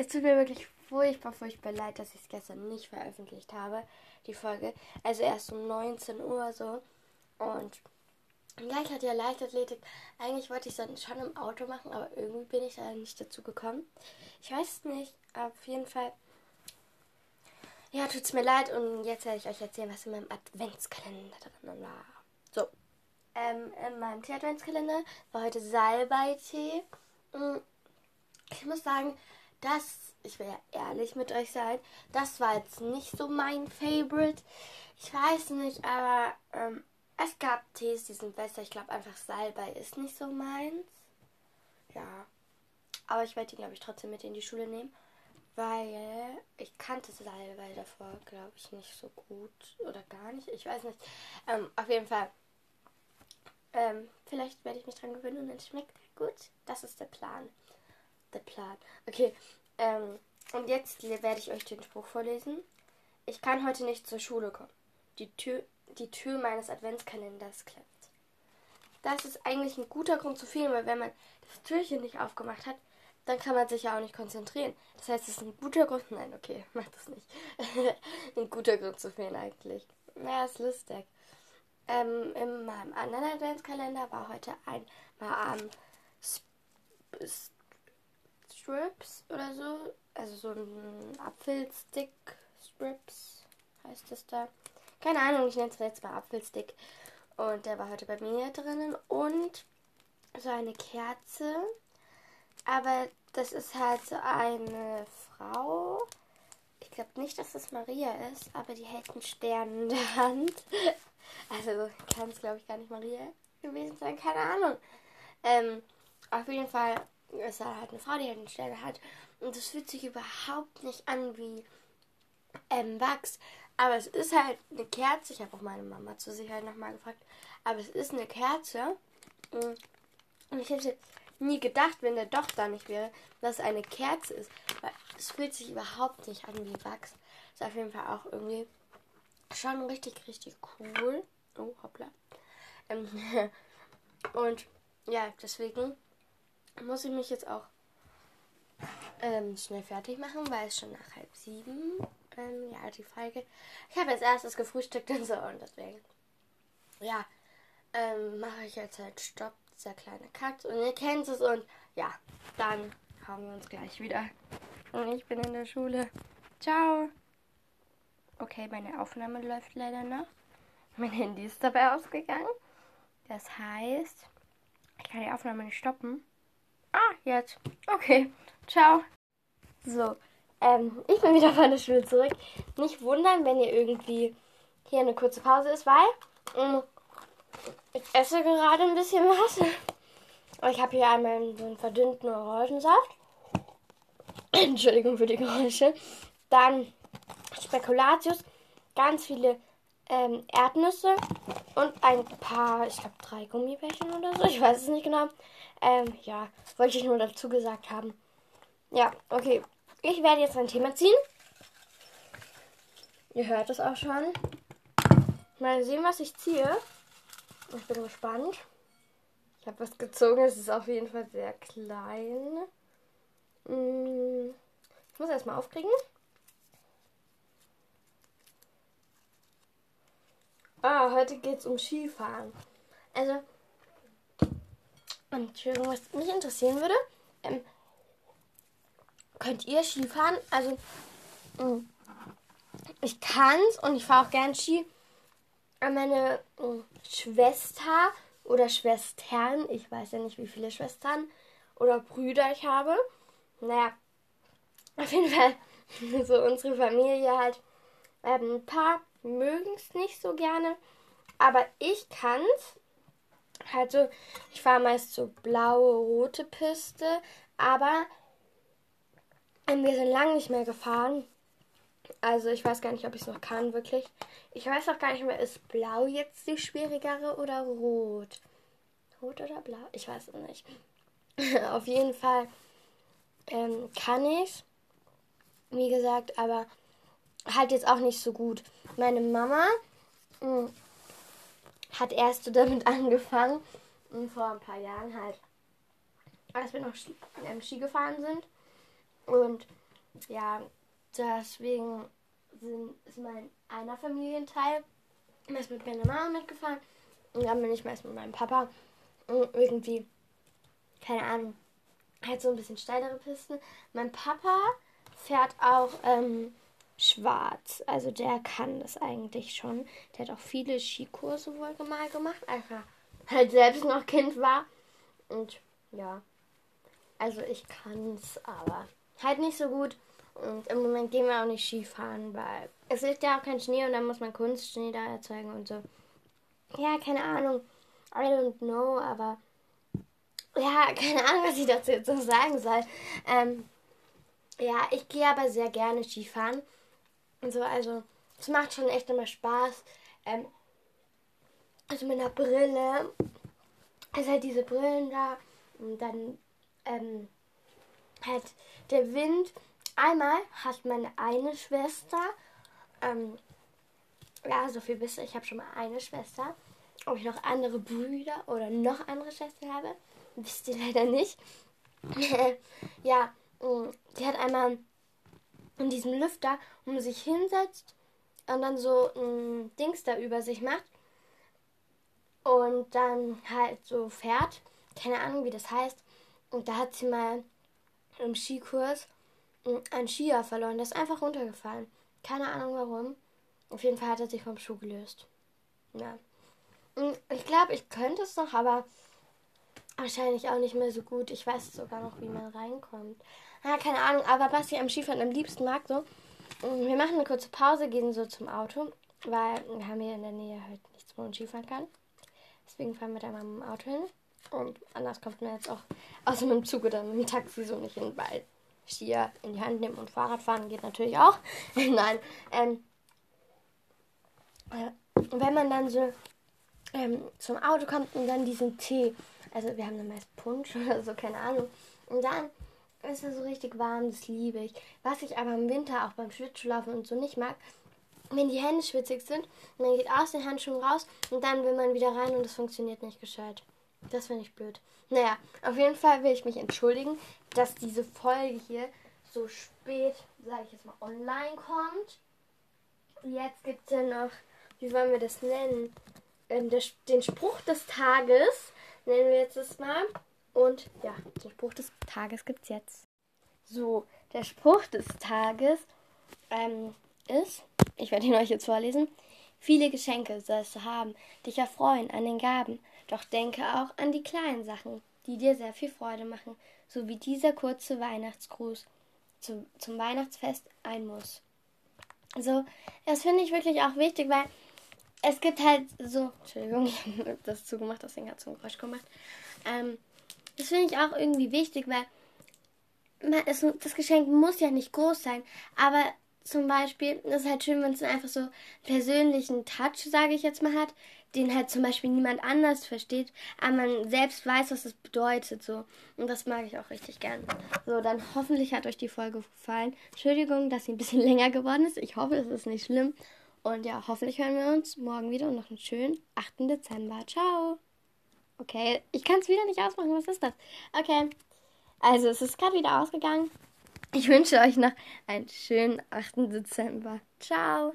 Es tut mir wirklich furchtbar, furchtbar leid, dass ich es gestern nicht veröffentlicht habe, die Folge. Also erst um 19 Uhr so. Und ja, ich hatte ja Leichtathletik. Eigentlich wollte ich es dann schon im Auto machen, aber irgendwie bin ich da nicht dazu gekommen. Ich weiß es nicht. Auf jeden Fall. Ja, tut es mir leid. Und jetzt werde ich euch erzählen, was in meinem Adventskalender drin war. So. Ähm, in meinem Tee-Adventskalender war heute Salbei-Tee. Mm, ich muss sagen, das, ich will ja ehrlich mit euch sein, das war jetzt nicht so mein Favorite. Ich weiß nicht, aber ähm, es gab Tees, die sind besser. Ich glaube einfach Salbei ist nicht so meins. Ja. Aber ich werde die, glaube ich, trotzdem mit in die Schule nehmen. Weil ich kannte Salbei davor, glaube ich, nicht so gut. Oder gar nicht. Ich weiß nicht. Ähm, auf jeden Fall. Ähm, vielleicht werde ich mich dran gewöhnen und es schmeckt gut. Das ist der Plan. Der Plan. Okay. Ähm, und jetzt werde ich euch den Spruch vorlesen. Ich kann heute nicht zur Schule kommen. Die Tür die Tür meines Adventskalenders klemmt. Das ist eigentlich ein guter Grund zu fehlen, weil wenn man das Türchen nicht aufgemacht hat, dann kann man sich ja auch nicht konzentrieren. Das heißt, es ist ein guter Grund. Nein, okay, mach das nicht. ein guter Grund zu fehlen eigentlich. Ja, ist lustig. Ähm, in meinem anderen Adventskalender war heute ein mal ähm, Strips oder so. Also so ein Apfelstick Strips heißt es da. Keine Ahnung, ich nenne es jetzt mal Apfelstick. Und der war heute bei mir drinnen. Und so eine Kerze. Aber das ist halt so eine Frau. Ich glaube nicht, dass das Maria ist, aber die hält einen Stern in der Hand. Also kann es, glaube ich, gar nicht Maria gewesen sein. Keine Ahnung. Ähm, auf jeden Fall ist halt eine Frau, die halt in der Hand. Und das fühlt sich überhaupt nicht an wie ähm, Wachs. Aber es ist halt eine Kerze. Ich habe auch meine Mama zur Sicherheit nochmal gefragt. Aber es ist eine Kerze. Und ich hätte nie gedacht, wenn der doch da nicht wäre, dass es eine Kerze ist. Weil es fühlt sich überhaupt nicht an wie Wachs. Ist auf jeden Fall auch irgendwie schon richtig, richtig cool. Oh, hoppla. Ähm, und ja, deswegen muss ich mich jetzt auch ähm, schnell fertig machen, weil es schon nach halb sieben ähm, ja, die Folge. Ich habe als erstes gefrühstückt und so und deswegen, ja, ähm, mache ich jetzt halt Stopp, dieser kleine Cut und ihr kennt es und ja, dann haben wir uns gleich wieder. Und ich bin in der Schule. Ciao. Okay, meine Aufnahme läuft leider noch. Mein Handy ist dabei ausgegangen. Das heißt, ich kann die Aufnahme nicht stoppen. Ah, jetzt. Okay. Ciao. So, ähm, ich bin wieder von der Schule zurück. Nicht wundern, wenn ihr irgendwie hier eine kurze Pause ist, weil ähm, ich esse gerade ein bisschen was. Ich habe hier einmal so einen verdünnten Orangensaft. Entschuldigung für die Geräusche. Dann Spekulatius, ganz viele ähm, Erdnüsse und ein paar, ich glaube drei Gummibärchen oder so. Ich weiß es nicht genau. Ähm, ja, wollte ich nur dazu gesagt haben. Ja, okay. Ich werde jetzt ein Thema ziehen. Ihr hört es auch schon. Mal sehen, was ich ziehe. Ich bin gespannt. Ich habe was gezogen. Es ist auf jeden Fall sehr klein. Hm, ich muss erstmal aufkriegen. Ah, heute geht es um Skifahren. Also, Entschuldigung, was mich interessieren würde. Ähm, Könnt ihr Ski fahren? Also, mm, ich kann's und ich fahre auch gern Ski. Meine mm, Schwester oder Schwestern, ich weiß ja nicht, wie viele Schwestern oder Brüder ich habe. Naja, auf jeden Fall so unsere Familie halt. Ähm, ein paar mögen es nicht so gerne, aber ich kann's. Halt so, ich fahre meist so blaue, rote Piste, aber wir sind lange nicht mehr gefahren. Also ich weiß gar nicht, ob ich es noch kann, wirklich. Ich weiß auch gar nicht mehr, ist blau jetzt die schwierigere oder rot? Rot oder blau? Ich weiß es nicht. Auf jeden Fall ähm, kann ich wie gesagt, aber halt jetzt auch nicht so gut. Meine Mama mh, hm, hat erst so damit angefangen, mh, hm, vor ein paar Jahren halt, als wir noch Ski, ähm, Ski gefahren sind. Und ja, deswegen sind, ist mein einer Familienteil meist mit meiner Mama mitgefahren und dann bin ich meist mit meinem Papa und irgendwie, keine Ahnung, halt so ein bisschen steilere Pisten. Mein Papa fährt auch ähm, schwarz, also der kann das eigentlich schon. Der hat auch viele Skikurse wohl mal gemacht, als er halt selbst noch Kind war. Und ja, also ich kann es, aber halt nicht so gut. Und im Moment gehen wir auch nicht Skifahren, weil es liegt ja auch kein Schnee und dann muss man Kunstschnee da erzeugen und so. Ja, keine Ahnung. I don't know, aber ja, keine Ahnung, was ich dazu jetzt so sagen soll. Ähm, ja, ich gehe aber sehr gerne Skifahren. Und so, also, es macht schon echt immer Spaß. Ähm, also mit einer Brille. Also halt diese Brillen da. Und dann ähm, hat der Wind einmal hat meine eine Schwester, ähm, ja, so viel wisst ihr, ich habe schon mal eine Schwester. Ob ich noch andere Brüder oder noch andere Schwestern habe, wisst ihr leider nicht. ja, mm, die hat einmal in diesem Lüfter, man sich hinsetzt und dann so ein Dings da über sich macht und dann halt so fährt. Keine Ahnung, wie das heißt. Und da hat sie mal im Skikurs ein Skier verloren. Der ist einfach runtergefallen. Keine Ahnung warum. Auf jeden Fall hat er sich vom Schuh gelöst. Ja. Ich glaube, ich könnte es noch, aber wahrscheinlich auch nicht mehr so gut. Ich weiß sogar noch, wie man reinkommt. Ja, keine Ahnung, aber was ich am Skifahren am liebsten mag, so. Wir machen eine kurze Pause, gehen so zum Auto, weil wir haben hier in der Nähe halt nichts, wo man Skifahren kann. Deswegen fahren wir da mal mit dem Auto hin. Und anders kommt man jetzt auch außer mit dem Zug oder mit dem Taxi so nicht hin, weil Skier in die Hand nehmen und Fahrrad fahren geht natürlich auch. Nein. Ähm, äh, wenn man dann so ähm, zum Auto kommt und dann diesen Tee, also wir haben dann meist Punsch oder so, keine Ahnung. Und dann ist er so richtig warm, das liebe ich. Was ich aber im Winter auch beim Schlittschuhlaufen und so nicht mag, wenn die Hände schwitzig sind, man geht aus den Handschuhen raus und dann will man wieder rein und es funktioniert nicht gescheit. Das finde ich blöd. Naja, auf jeden Fall will ich mich entschuldigen, dass diese Folge hier so spät, sage ich jetzt mal, online kommt. Jetzt gibt es ja noch, wie wollen wir das nennen? Ähm, den Spruch des Tages nennen wir jetzt das mal. Und ja, den Spruch des Tages gibt es jetzt. So, der Spruch des Tages ähm, ist, ich werde ihn euch jetzt vorlesen. Viele Geschenke sollst du haben, dich erfreuen an den Gaben, doch denke auch an die kleinen Sachen, die dir sehr viel Freude machen, so wie dieser kurze Weihnachtsgruß zu, zum Weihnachtsfest ein Muss. So, das finde ich wirklich auch wichtig, weil es gibt halt so, Entschuldigung, ich habe das zugemacht, deswegen hat es so ein Geräusch gemacht. Ähm, das finde ich auch irgendwie wichtig, weil man, es, das Geschenk muss ja nicht groß sein, aber zum Beispiel ist halt schön, wenn es einfach so persönlichen Touch, sage ich jetzt mal, hat, den halt zum Beispiel niemand anders versteht, aber man selbst weiß, was das bedeutet, so. Und das mag ich auch richtig gern. So, dann hoffentlich hat euch die Folge gefallen. Entschuldigung, dass sie ein bisschen länger geworden ist. Ich hoffe, es ist nicht schlimm. Und ja, hoffentlich hören wir uns morgen wieder und noch einen schönen 8. Dezember. Ciao. Okay, ich kann es wieder nicht ausmachen. Was ist das? Okay. Also, es ist gerade wieder ausgegangen. Ich wünsche euch noch einen schönen 8. Dezember. Ciao.